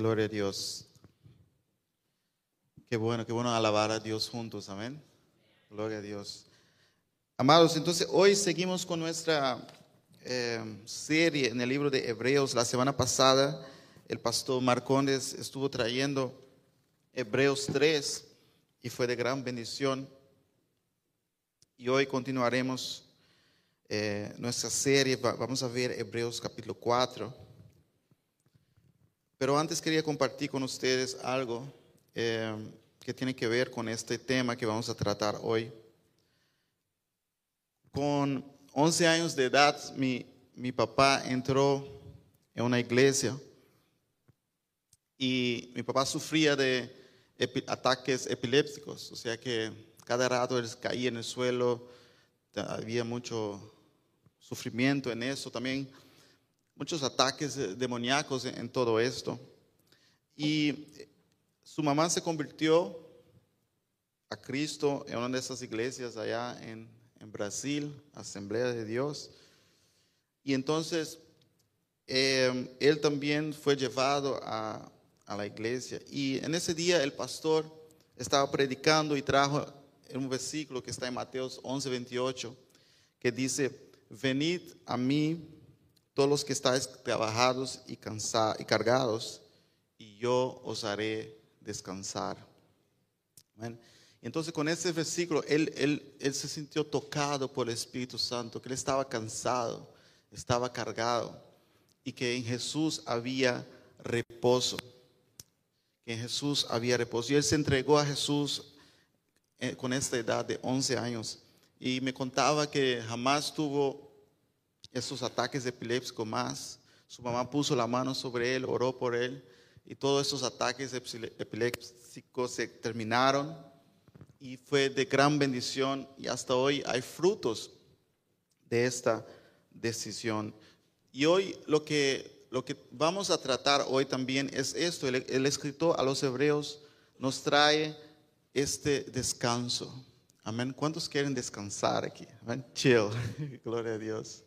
Gloria a Dios. Qué bueno, qué bueno alabar a Dios juntos, amén. Gloria a Dios. Amados, entonces hoy seguimos con nuestra eh, serie en el libro de Hebreos. La semana pasada el pastor Marcondes estuvo trayendo Hebreos 3 y fue de gran bendición. Y hoy continuaremos eh, nuestra serie, vamos a ver Hebreos capítulo 4. Pero antes quería compartir con ustedes algo eh, que tiene que ver con este tema que vamos a tratar hoy. Con 11 años de edad, mi, mi papá entró en una iglesia y mi papá sufría de ataques epilépticos, o sea que cada rato él caía en el suelo, había mucho sufrimiento en eso, también muchos ataques demoníacos en, todo esto. Y su mamá se convirtió a Cristo en una de esas iglesias allá en, Brasil, Asamblea de Dios. Y entonces em, él también fue llevado a, a la iglesia. Y en ese día el pastor estaba predicando y trajo un versículo que está en Mateos 11, 28, que dice, venid a mí todos los que estáis trabajados y, cansados y cargados, y yo os haré descansar. Entonces con ese versículo, él, él, él se sintió tocado por el Espíritu Santo, que él estaba cansado, estaba cargado, y que en Jesús había reposo, que en Jesús había reposo. Y él se entregó a Jesús eh, con esta edad de 11 años y me contaba que jamás tuvo esos ataques epilépticos más. Su mamá puso la mano sobre él, oró por él y todos esos ataques epilépticos se terminaron y fue de gran bendición y hasta hoy hay frutos de esta decisión. Y hoy lo que, lo que vamos a tratar hoy también es esto. El, el escritor a los hebreos nos trae este descanso. Amén. ¿Cuántos quieren descansar aquí? Amén. Chill. Gloria a Dios.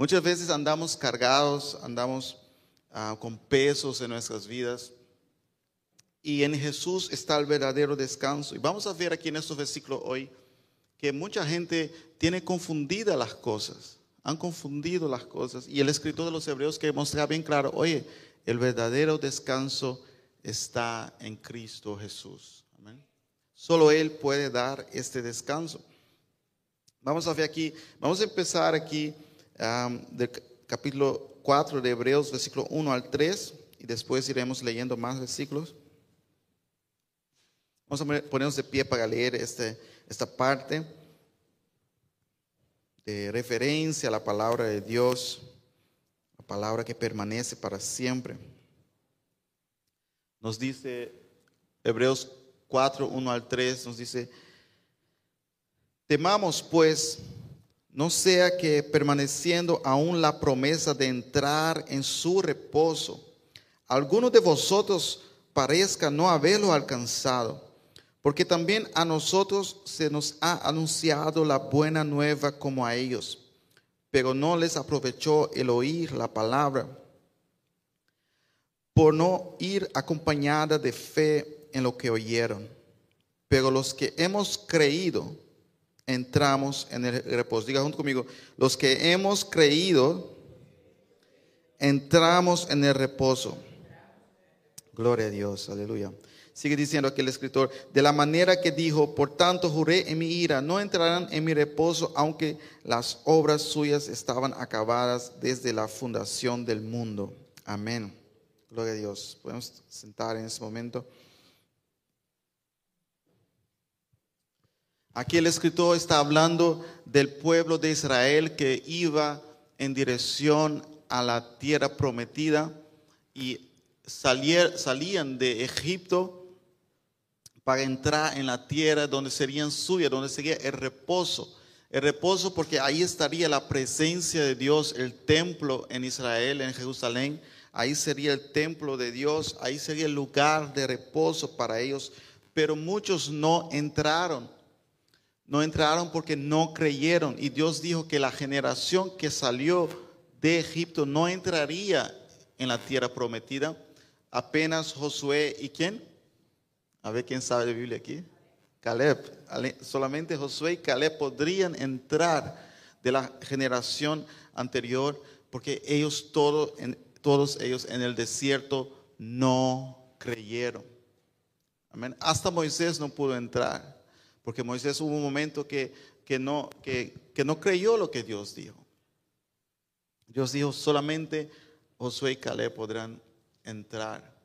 Muchas veces andamos cargados, andamos ah, con pesos en nuestras vidas. Y en Jesús está el verdadero descanso. Y vamos a ver aquí en estos versículos hoy que mucha gente tiene confundidas las cosas. Han confundido las cosas. Y el escritor de los Hebreos que muestra bien claro, oye, el verdadero descanso está en Cristo Jesús. Solo Él puede dar este descanso. Vamos a ver aquí, vamos a empezar aquí del capítulo 4 de Hebreos, versículo 1 al 3, y después iremos leyendo más versículos. Vamos a ponernos de pie para leer este, esta parte de referencia a la palabra de Dios, la palabra que permanece para siempre. Nos dice Hebreos 4, 1 al 3 nos dice, temamos pues, no sea que permaneciendo aún la promesa de entrar en su reposo, alguno de vosotros parezca no haberlo alcanzado, porque también a nosotros se nos ha anunciado la buena nueva como a ellos, pero no les aprovechó el oír la palabra, por no ir acompañada de fe en lo que oyeron. Pero los que hemos creído, entramos en el reposo. Diga junto conmigo, los que hemos creído, entramos en el reposo. Gloria a Dios, aleluya. Sigue diciendo aquí el escritor, de la manera que dijo, por tanto juré en mi ira, no entrarán en mi reposo, aunque las obras suyas estaban acabadas desde la fundación del mundo. Amén. Gloria a Dios. Podemos sentar en este momento. Aquí el escritor está hablando del pueblo de Israel que iba en dirección a la tierra prometida y salían de Egipto para entrar en la tierra donde serían suyas, donde sería el reposo. El reposo porque ahí estaría la presencia de Dios, el templo en Israel, en Jerusalén. Ahí sería el templo de Dios, ahí sería el lugar de reposo para ellos. Pero muchos no entraron no entraron porque no creyeron. Y Dios dijo que la generación que salió de Egipto no entraría en la tierra prometida apenas Josué y quién? A ver quién sabe de Biblia aquí. Caleb. Solamente Josué y Caleb podrían entrar de la generación anterior porque ellos todos, todos ellos en el desierto no creyeron. Amén. Hasta Moisés no pudo entrar porque Moisés hubo un momento que, que, no, que, que no creyó lo que Dios dijo. Dios dijo solamente Josué y Caleb podrán entrar.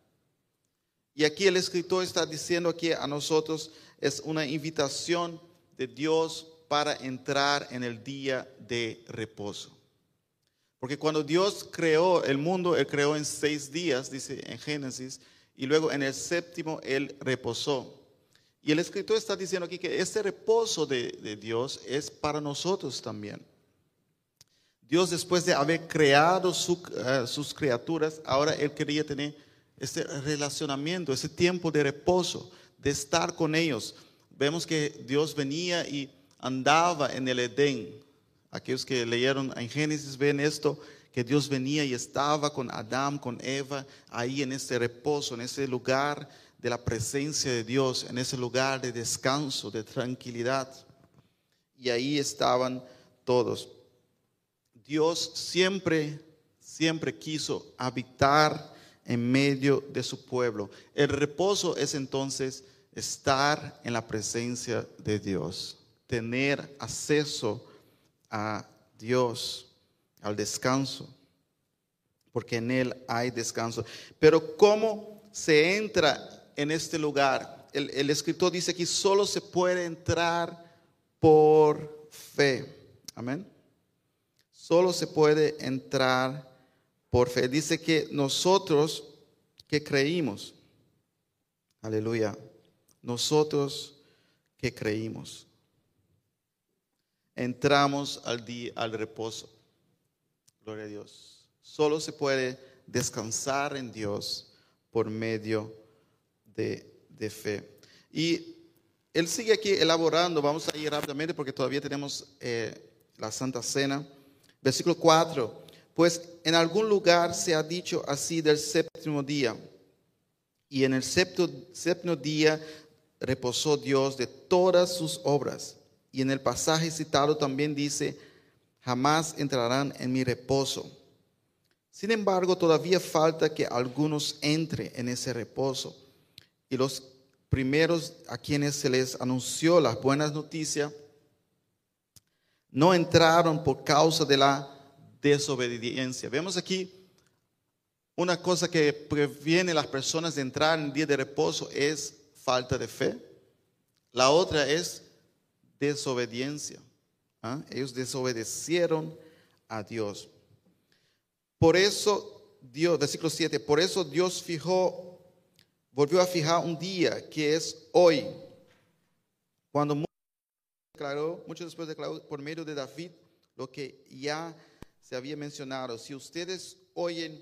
Y aquí el escritor está diciendo aquí a nosotros es una invitación de Dios para entrar en el día de reposo. Porque cuando Dios creó el mundo, Él creó en seis días, dice en Génesis, y luego en el séptimo Él reposó. Y el escritor está diciendo aquí que este reposo de, Dios es para nosotros también. Dios después de haber creado eh, sus criaturas, ahora Él quería tener ese relacionamiento, ese tiempo de reposo, de estar con ellos. Vemos que Dios venía y andaba en el Edén. Aquellos que leyeron en Génesis ven esto, que Dios venía y estaba con Adán, con Eva, ahí en ese reposo, en ese lugar de la presencia de Dios, en ese lugar de descanso, de tranquilidad. Y ahí estaban todos. Dios siempre, siempre quiso habitar en medio de su pueblo. El reposo es entonces estar en la presencia de Dios, tener acceso a Dios, al descanso, porque en Él hay descanso. Pero ¿cómo se entra en este lugar? El, escritor dice que solo se puede entrar por fe. Amén. Solo se puede entrar por fe. Dice que nosotros que creímos, aleluya, nosotros que creímos. Entramos al día, al reposo. Gloria a Dios. Solo se puede descansar en Dios por medio de, fe. Y él sigue aquí elaborando, vamos a ir rápidamente porque todavía tenemos eh, la Santa Cena. Versículo 4, pues en algún lugar se ha dicho así del séptimo día, y en el séptimo día reposó Dios de todas sus obras. Y en el pasaje citado también dice, jamás entrarán en mi reposo. Sin embargo, todavía falta que algunos entren en ese reposo. Y los primeros a quienes se les anunció las buenas noticias no entraron por causa de la desobediencia. Vemos aquí una cosa que previene a las personas de entrar en día de reposo es falta de fe. La otra es desobediencia. ¿ah? Ellos desobedecieron a Dios. Por eso Dios, versículo 7, por eso Dios fijó, volvió a fijar un día que es hoy, cuando declaró, mucho después declaró por medio de David lo que ya se había mencionado. Si ustedes oyen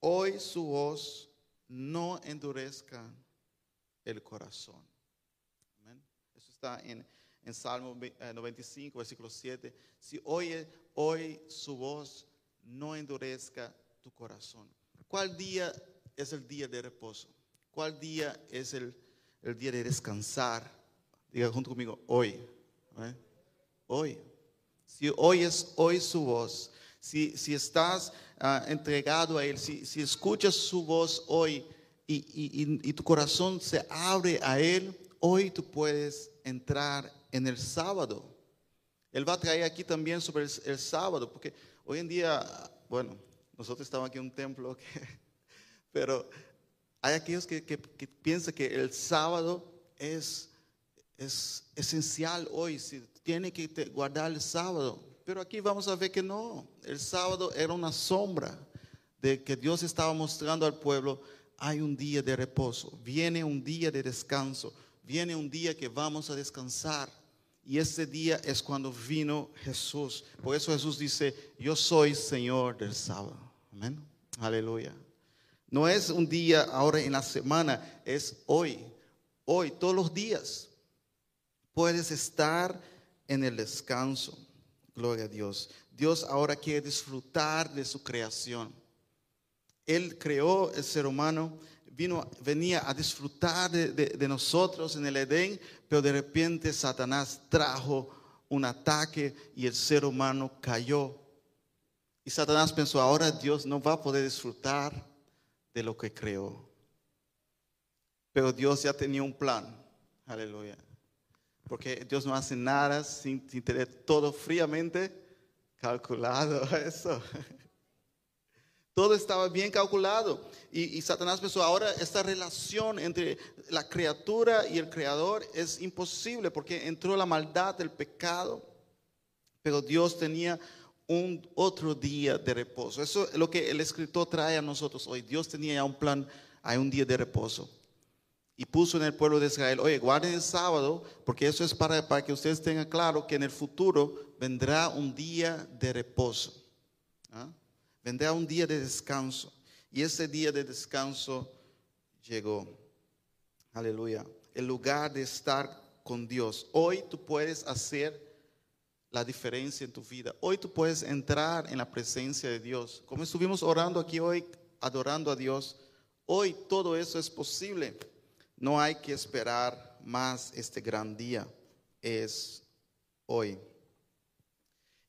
hoy su voz, no endurezcan el corazón. Eso está en, en Salmo 95, eh, versículo 7. Si oye hoy su voz, no endurezca tu corazón. ¿Cuál día es el día de reposo? ¿Cuál día es el, el día de descansar? Diga junto conmigo, hoy. Hoy. Si oyes hoy su voz, si, si estás ah, entregado a Él, si, si escuchas su voz hoy, y, tu corazón se abre a Él, hoy tú puedes entrar en el sábado. Él va a traer aquí también sobre el, sábado, porque hoy en día, bueno, nosotros estamos aquí en un templo, pero hay aquellos que, piensan que el sábado es, es esencial hoy, si tiene que guardar el sábado. Pero aquí vamos a ver que no, el sábado era una sombra de que Dios estaba mostrando al pueblo hay un día de reposo, viene un día de descanso, viene un día que vamos a descansar. Y ese día es cuando vino Jesús. Por eso Jesús dice, yo soy Señor del sábado. Amén. Aleluya. No es un día ahora en la semana, es hoy. Hoy, todos los días. Puedes estar en el descanso. Gloria a Dios. Dios ahora quiere disfrutar de su creación. Él creó el ser humano, vino, venía a disfrutar de, de- de nosotros en el Edén, pero de repente Satanás trajo un ataque y el ser humano cayó. Y Satanás pensó, ahora Dios no va a poder disfrutar de lo que creó. Pero Dios ya tenía un plan. Aleluya. Porque Dios no hace nada sin, tener todo fríamente calculado. Eso. Todo estaba bien calculado. Y, y Satanás pensó, ahora esta relación entre la criatura y el creador es imposible porque entró la maldad, el pecado. Pero Dios tenía un otro día de reposo. Eso es lo que el escritor trae a nosotros hoy. Dios tenía ya un plan, hay un día de reposo. Y puso en el pueblo de Israel, oye, guarden el sábado, porque eso es para, para que ustedes tengan claro que en el futuro vendrá un día de reposo. ¿ah? Vendrá un día de descanso. Y ese día de descanso llegó. Aleluya. El lugar de estar con Dios. Hoy tú puedes hacer la diferencia en tu vida. Hoy tú puedes entrar en la presencia de Dios. Como estuvimos orando aquí hoy, adorando a Dios, hoy todo eso es posible. No hay que esperar más este gran día. Es hoy.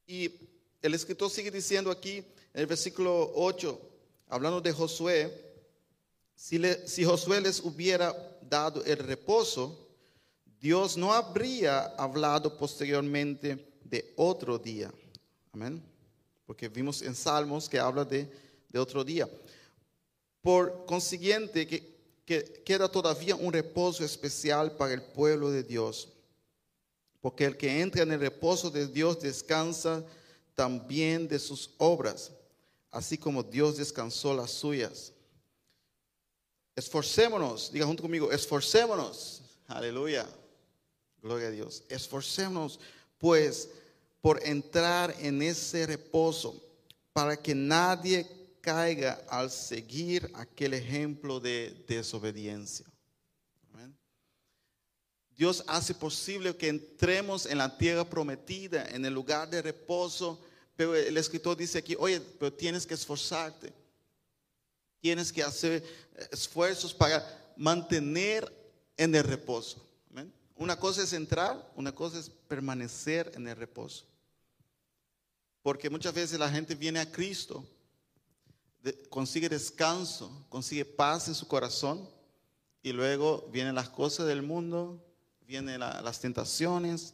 Y el escritor sigue diciendo aquí en el versículo 8, hablando de Josué, si, le- si Josué les hubiera dado el reposo, Dios no habría hablado posteriormente de otro día. Amén. Porque vimos en Salmos que habla de, de otro día. Por consiguiente, que, que queda todavía un reposo especial para el pueblo de Dios. Porque el que entra en el reposo de Dios descansa también de sus obras, así como Dios descansó las suyas. Esforcémonos, diga junto conmigo, esforcémonos. Aleluya. Gloria a Dios. Esforcémonos, pues, por entrar en ese reposo, para que nadie caiga al seguir aquel ejemplo de desobediencia. Dios hace posible que entremos en la tierra prometida, en el lugar de reposo, pero el escritor dice aquí, oye, pero tienes que esforzarte. Tienes que hacer esfuerzos para mantener en el reposo. Una cosa es entrar, una cosa es permanecer en el reposo. Porque muchas veces la gente viene a Cristo, consigue descanso, consigue paz en su corazón y luego vienen las cosas del mundo, vienen la- las tentaciones,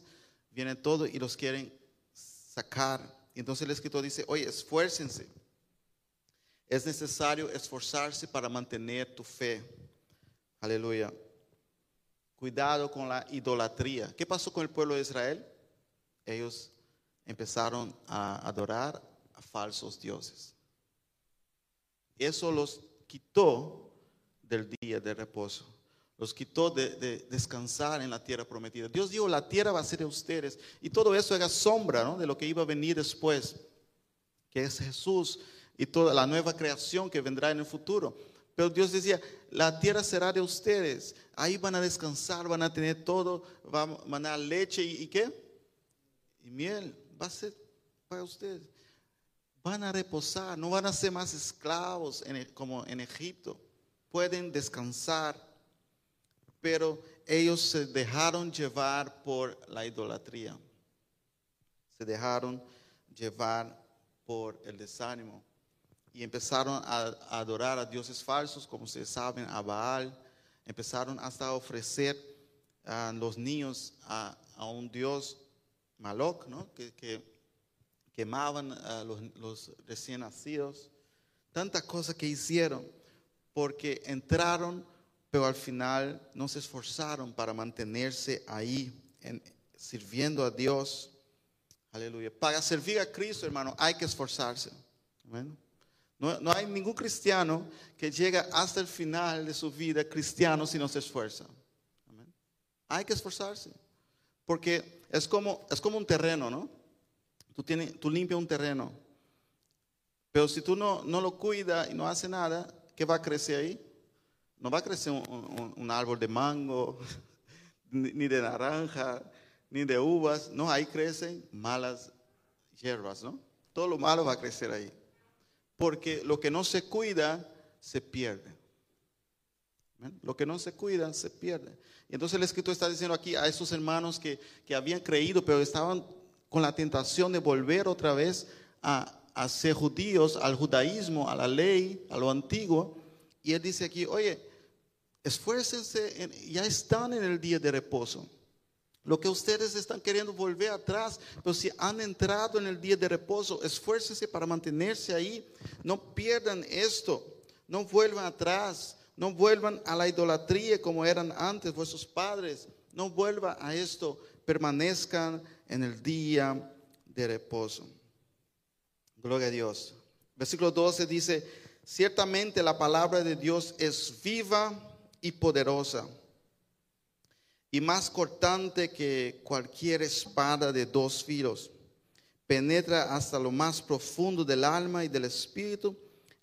viene todo y los quieren sacar. Y entonces el escritor dice, oye, esfuércense. Es necesario esforzarse para mantener tu fe. Aleluya. Cuidado con la idolatría. ¿Qué pasó con el pueblo de Israel? Ellos empezaron a adorar a falsos dioses. Eso los quitó del día de reposo. Los quitó de, de descansar en la tierra prometida. Dios dijo, la tierra va a ser de ustedes. Y todo eso era sombra ¿no? de lo que iba a venir después, que es Jesús y toda la nueva creación que vendrá en el futuro. Pero Dios decía, la tierra será de ustedes. Ahí van a descansar, van a tener todo, van a dar leche y, qué? Y miel. Va a ser para ustedes. Van a reposar, no van a ser más esclavos en como en Egipto. Pueden descansar. Pero ellos se dejaron llevar por la idolatría. Se dejaron llevar por el desánimo y empezaron a, a adorar a dioses falsos, como ustedes saben, a Baal. Empezaron hasta a ofrecer a los niños a, a un dios Maloc, ¿no? que, que quemaban a los, los recién nacidos. Tantas cosas que hicieron porque entraron, pero al final no se esforzaron para mantenerse ahí, en- sirviendo a Dios. Aleluya. Para servir a Cristo, hermano, hay que esforzarse. Amén. No, hay ningún cristiano que llega hasta el final de su vida cristiano si no se esfuerza. Hay que esforzarse. Porque es como, es como un terreno, ¿no? Tú, limpias un terreno. Pero si tú no, no lo cuidas y no haces nada, ¿qué va a crecer ahí? No va a crecer un, un- árbol de mango, ni ni de naranja, ni de uvas. No, ahí crecen malas hierbas, ¿no? Todo lo malo va a crecer ahí. Porque lo que no se cuida se pierde. Lo que no se cuida se pierde. Y entonces el escritor está diciendo aquí a esos hermanos que, que habían creído, pero estaban con la tentación de volver otra vez a, a ser judíos, al judaísmo, a la ley, a lo antiguo. Y él dice aquí, oye, esfuércense, en- ya están en el día de reposo. Lo que ustedes están queriendo volver atrás, pero si han entrado en el día de reposo, esfuércense para mantenerse ahí. No pierdan esto, no vuelvan atrás, no vuelvan a la idolatría como eran antes vuestros padres. No vuelvan a esto, permanezcan en el día de reposo. Gloria a Dios. Versículo 12 dice, ciertamente la palabra de Dios es viva y poderosa y más cortante que cualquier espada de dos filos. Penetra hasta lo más profundo del alma y del espíritu,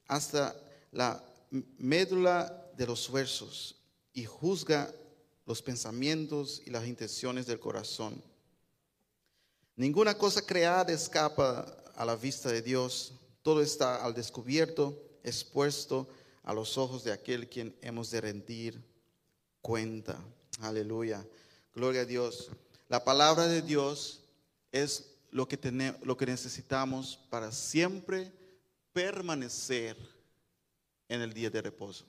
hasta la médula de los huesos, y juzga los pensamientos y las intenciones del corazón. Ninguna cosa creada escapa a la vista de Dios. Todo está al descubierto, expuesto a los ojos de aquel quien hemos de rendir cuenta. Aleluya. Gloria a Dios. La palabra de Dios es lo que, tene- lo que necesitamos para siempre permanecer en el día de reposo.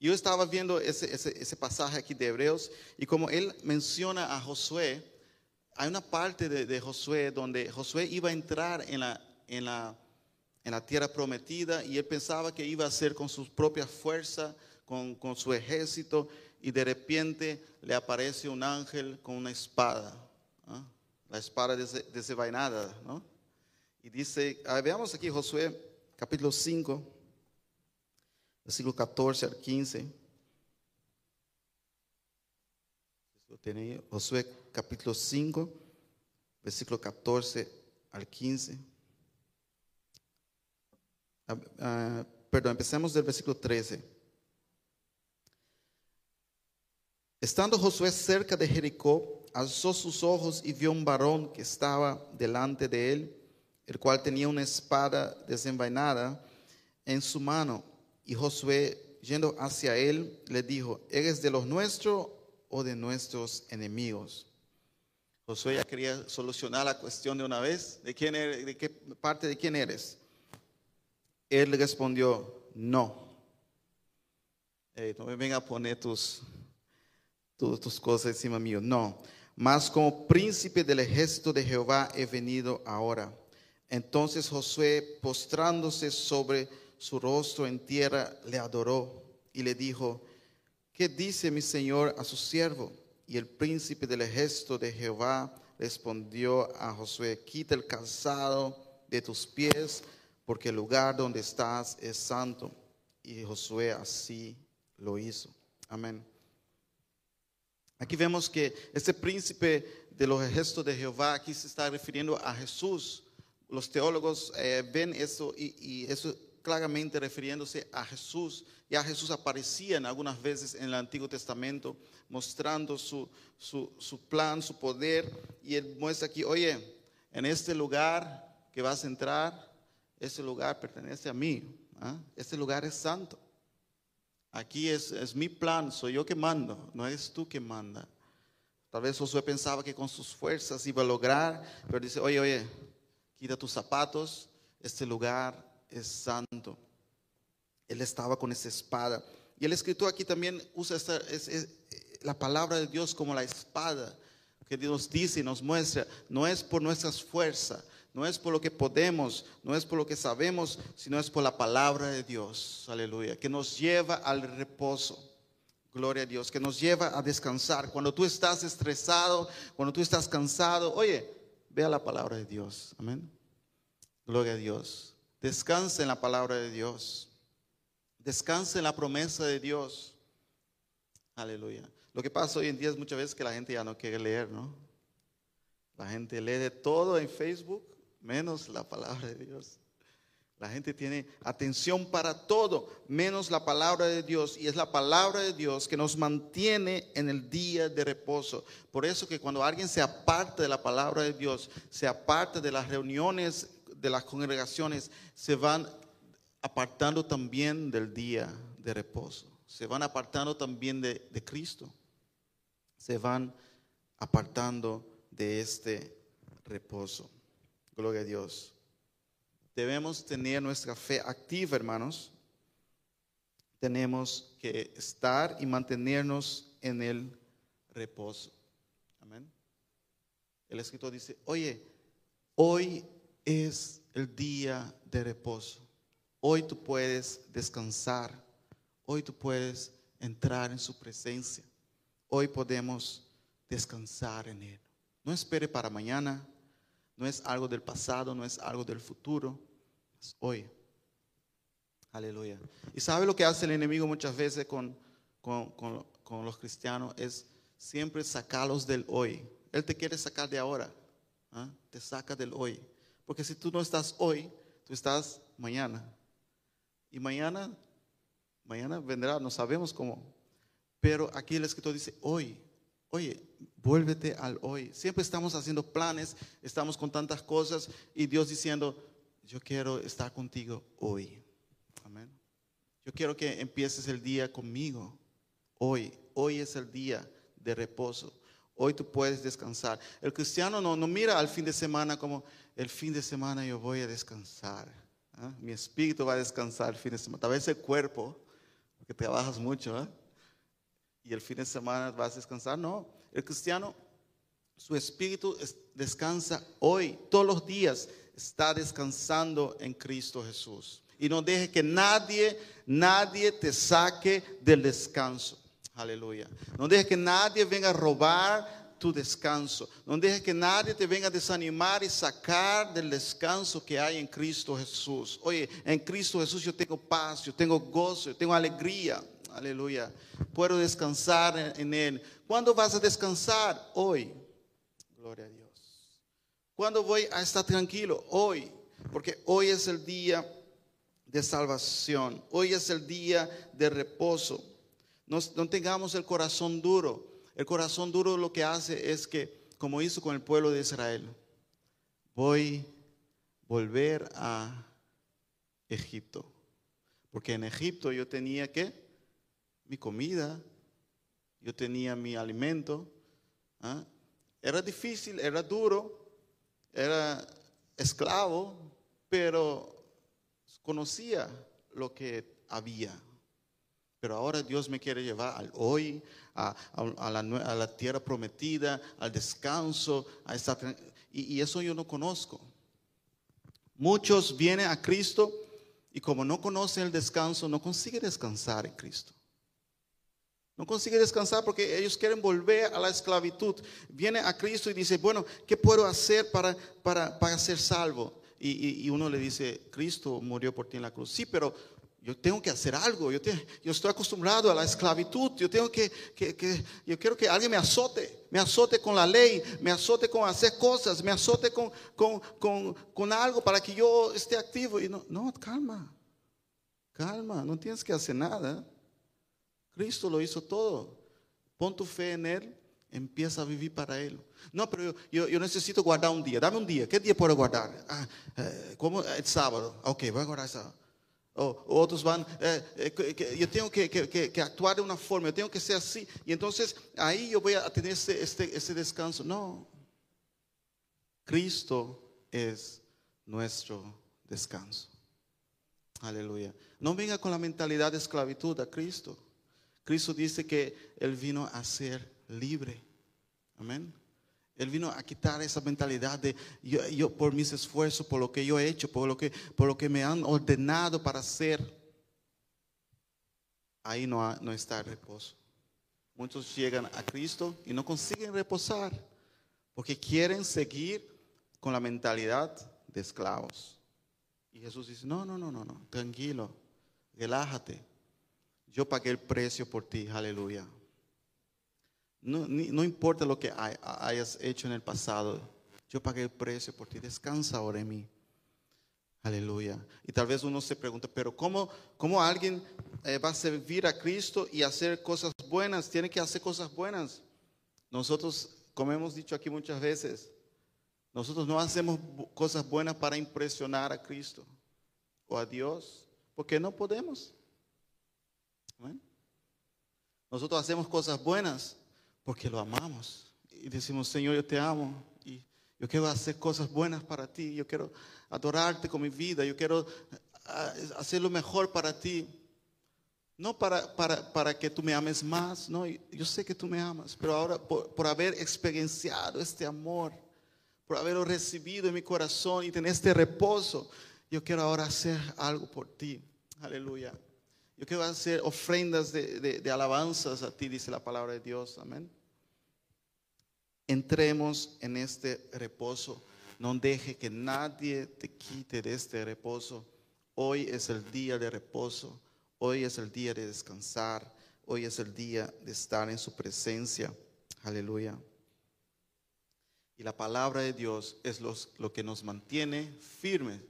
Yo estaba viendo ese, ese- ese pasaje aquí de Hebreos y como él menciona a Josué, hay una parte de, de Josué donde Josué iba a entrar en la, en, la, en la tierra prometida y él pensaba que iba a ser con su propia fuerza, con, con su ejército y de repente le aparece un ángel con una espada, ¿ah? la espada des- desenvainada, ¿no? Y dice, veamos aquí Josué capítulo 5, versículo 14 al 15. Lo tiene ahí, Josué capítulo 5, versículo 14 al 15. Ah, ah, perdón, empecemos del versículo 13. Estando Josué cerca de Jericó, alzó sus ojos y vio un varón que estaba delante de él, el cual tenía una espada desenvainada en su mano. Y Josué, yendo hacia él, le dijo, ¿eres de los nuestros o de nuestros enemigos? Josué ya quería solucionar la cuestión de una vez. ¿De, quién eres, de qué parte de quién eres? Él respondió, no. Ey, no venga a poner tus, tus, tus cosas encima mío. No. Mas como príncipe del ejército de Jehová he venido ahora. Entonces Josué, postrándose sobre su rostro en tierra, le adoró y le dijo, ¿qué dice mi señor a su siervo? Y el príncipe del ejército de Jehová respondió a Josué, quita el calzado de tus pies, porque el lugar donde estás es santo. Y Josué así lo hizo. Amén. Aquí vemos que este príncipe de los ejércitos de Jehová aquí se está refiriendo a Jesús. Los teólogos eh, ven eso y, eso claramente refiriéndose a Jesús. Ya Jesús aparecía en algunas veces en el Antiguo Testamento mostrando su, su, plan, su poder. Y él muestra aquí, oye, en este lugar que vas a entrar, ese lugar pertenece a mí. ¿ah? Este lugar es santo. Aquí es, mi plan, soy yo que mando, no eres tú que manda. Tal vez Josué pensaba que con sus fuerzas iba a lograr, pero dice, oye, oye, quita tus zapatos, este lugar es santo. Él estaba con esa espada. Y el escritor aquí también usa la palabra de Dios como la espada que Dios dice y nos muestra. No es por nuestras fuerzas, no es por lo que podemos, no es por lo que sabemos, sino es por la palabra de Dios. Aleluya. Que nos lleva al reposo. Gloria a Dios, que nos lleva a descansar. Cuando tú estás estresado, cuando tú estás cansado, oye, vea la palabra de Dios. Amén. Gloria a Dios. Descansa en la palabra de Dios. Descansa en la promesa de Dios. Aleluya. Lo que pasa hoy en día es muchas veces que la gente ya no quiere leer, ¿no? La gente lee de todo en Facebook, menos la palabra de Dios. La gente tiene atención para todo, menos la palabra de Dios. Y es la palabra de Dios que nos mantiene en el día de reposo. Por eso que cuando alguien se aparta de la palabra de Dios, se aparta de las reuniones, de las congregaciones, se van apartando también del día de reposo. Se van apartando también de, de Cristo. Se van apartando de este reposo. Gloria a Dios. Debemos tener nuestra fe activa, hermanos. Tenemos que estar y mantenernos en el reposo. Amén. El escritor dice, oye, hoy es el día de reposo. Hoy tú puedes descansar. Hoy tú puedes entrar en su presencia. Hoy podemos descansar en Él. No espere para mañana. No es algo del pasado, no es algo del futuro. Es hoy. Aleluya. ¿Y sabe lo que hace el enemigo muchas veces con, con, los cristianos? Es siempre sacarlos del hoy. Él te quiere sacar de ahora. ¿ah? Te saca del hoy. Porque si tú no estás hoy, tú estás mañana. Y mañana, mañana vendrá, no sabemos cómo. Pero aquí el escritor dice hoy. Oye, vuélvete al hoy. Siempre estamos haciendo planes, estamos con tantas cosas y Dios diciendo, yo quiero estar contigo hoy. Amén. Yo quiero que empieces el día conmigo. Hoy, hoy es el día de reposo. Hoy tú puedes descansar. El cristiano no, no mira al fin de semana como el fin de semana yo voy a descansar. ¿ah? Mi espíritu va a descansar el fin de semana. Tal vez el cuerpo, porque trabajas mucho. ¿ah? y el fin de semana vas a descansar. No, el cristiano, su espíritu descansa hoy, todos los días, está descansando en Cristo Jesús. Y no deje que nadie, nadie te saque del descanso. Aleluya. No deje que nadie venga a robar tu descanso. No deje que nadie te venga a desanimar y sacar del descanso que hay en Cristo Jesús. Oye, en Cristo Jesús yo tengo paz, yo tengo gozo, yo tengo alegría. Aleluya. Puedo descansar en, Él. ¿Cuándo vas a descansar? Hoy. Gloria a Dios. ¿Cuándo voy a estar tranquilo? Hoy. Porque hoy es el día de salvación. Hoy es el día de reposo. No, tengamos el corazón duro. El corazón duro lo que hace es que, como hizo con el pueblo de Israel, voy a volver a Egipto. Porque en Egipto yo tenía que mi comida, yo tenía mi alimento. ¿ah? Era difícil, era duro, era esclavo, pero conocía lo que había. Pero ahora Dios me quiere llevar al hoy, a, la, tierra prometida, al descanso, a esta, y, y eso yo no conozco. Muchos vienen a Cristo y como no conocen el descanso, no consiguen descansar en Cristo. No consigue descansar porque ellos quieren volver a la esclavitud. Viene a Cristo y dice, bueno, ¿qué puedo hacer para, para, ser salvo? Y, uno le dice, Cristo murió por ti en la cruz. Sí, pero yo tengo que hacer algo. Yo, yo estoy acostumbrado a la esclavitud. Yo tengo que, yo quiero que alguien me azote. Me azote con la ley. Me azote con hacer cosas. Me azote con, con, con algo para que yo esté activo. Y no, no, calma. Calma. No tienes que hacer nada. Cristo lo hizo todo. Pon tu fe en Él, empieza a vivir para Él. No, pero yo, necesito guardar un día. Dame un día. ¿Qué día puedo guardar? Ah, eh, ¿Cómo? El sábado. Ok, voy a guardar el sábado. Otros van, eh, eh, yo tengo que, actuar de una forma, yo tengo que ser así. Y entonces ahí yo voy a tener ese, este, ese descanso. No. Cristo es nuestro descanso. Aleluya. No venga con la mentalidad de esclavitud a Cristo. Cristo dice que Él vino a ser libre. Amén. Él vino a quitar esa mentalidad de yo, por mis esfuerzos, por lo que yo he hecho, por lo que, por lo que me han ordenado para hacer. Ahí no, no está el reposo. Muchos llegan a Cristo y no consiguen reposar porque quieren seguir con la mentalidad de esclavos. Y Jesús dice, no, no, no, no, no, tranquilo, relájate. Yo pagué el precio por ti, aleluya. No, importa lo que hayas hecho en el pasado, yo pagué el precio por ti, descansa ahora en mí. Aleluya. Y tal vez uno se pregunta, pero ¿cómo, cómo alguien eh, va a servir a Cristo y hacer cosas buenas? Tiene que hacer cosas buenas. Nosotros, como hemos dicho aquí muchas veces, nosotros no hacemos cosas buenas para impresionar a Cristo o a Dios Porque no podemos. Nosotros hacemos cosas buenas porque lo amamos. Y decimos, Señor, yo te amo. Y yo quiero hacer cosas buenas para ti. Yo quiero adorarte con mi vida. Yo quiero ah, hacer lo mejor para ti. No para, para, para que tú me ames más. No, yo sé que tú me amas. Pero ahora por, por haber experienciado este amor, por haberlo recibido en mi corazón y tener este reposo, yo quiero ahora hacer algo por ti. Aleluya. Yo quiero hacer ofrendas de, de, de alabanzas a ti, dice la palabra de Dios. Amén. Entremos en este reposo. No deje que nadie te quite de este reposo. Hoy es el día de reposo. Hoy es el día de descansar. Hoy es el día de estar en su presencia. Aleluya. Y la palabra de Dios es lo que nos mantiene firmes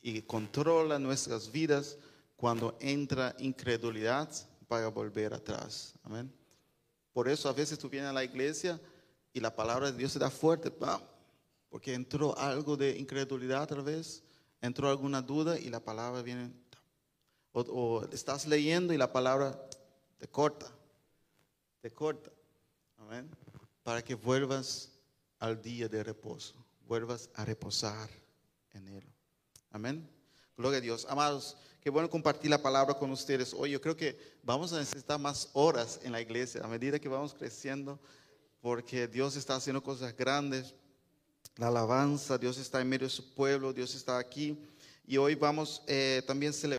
y controla nuestras vidas cuando entra incredulidad para volver atrás. Amén. Por eso a veces tú vienes a la iglesia y la palabra de Dios se da fuerte, ¡pam! porque entró algo de incredulidad tal vez, entró alguna duda y la palabra viene, o, o estás leyendo y la palabra te corta, te corta. Amén. Para que vuelvas al día de reposo, vuelvas a reposar en Él. Amén. Gloria a Dios. Amados, qué bueno compartir la palabra con ustedes. Hoy yo creo que vamos a necesitar más horas en la iglesia a medida que vamos creciendo, porque Dios está haciendo cosas grandes. La alabanza, Dios está en medio de su pueblo, Dios está aquí. Y hoy vamos eh, también celebrar.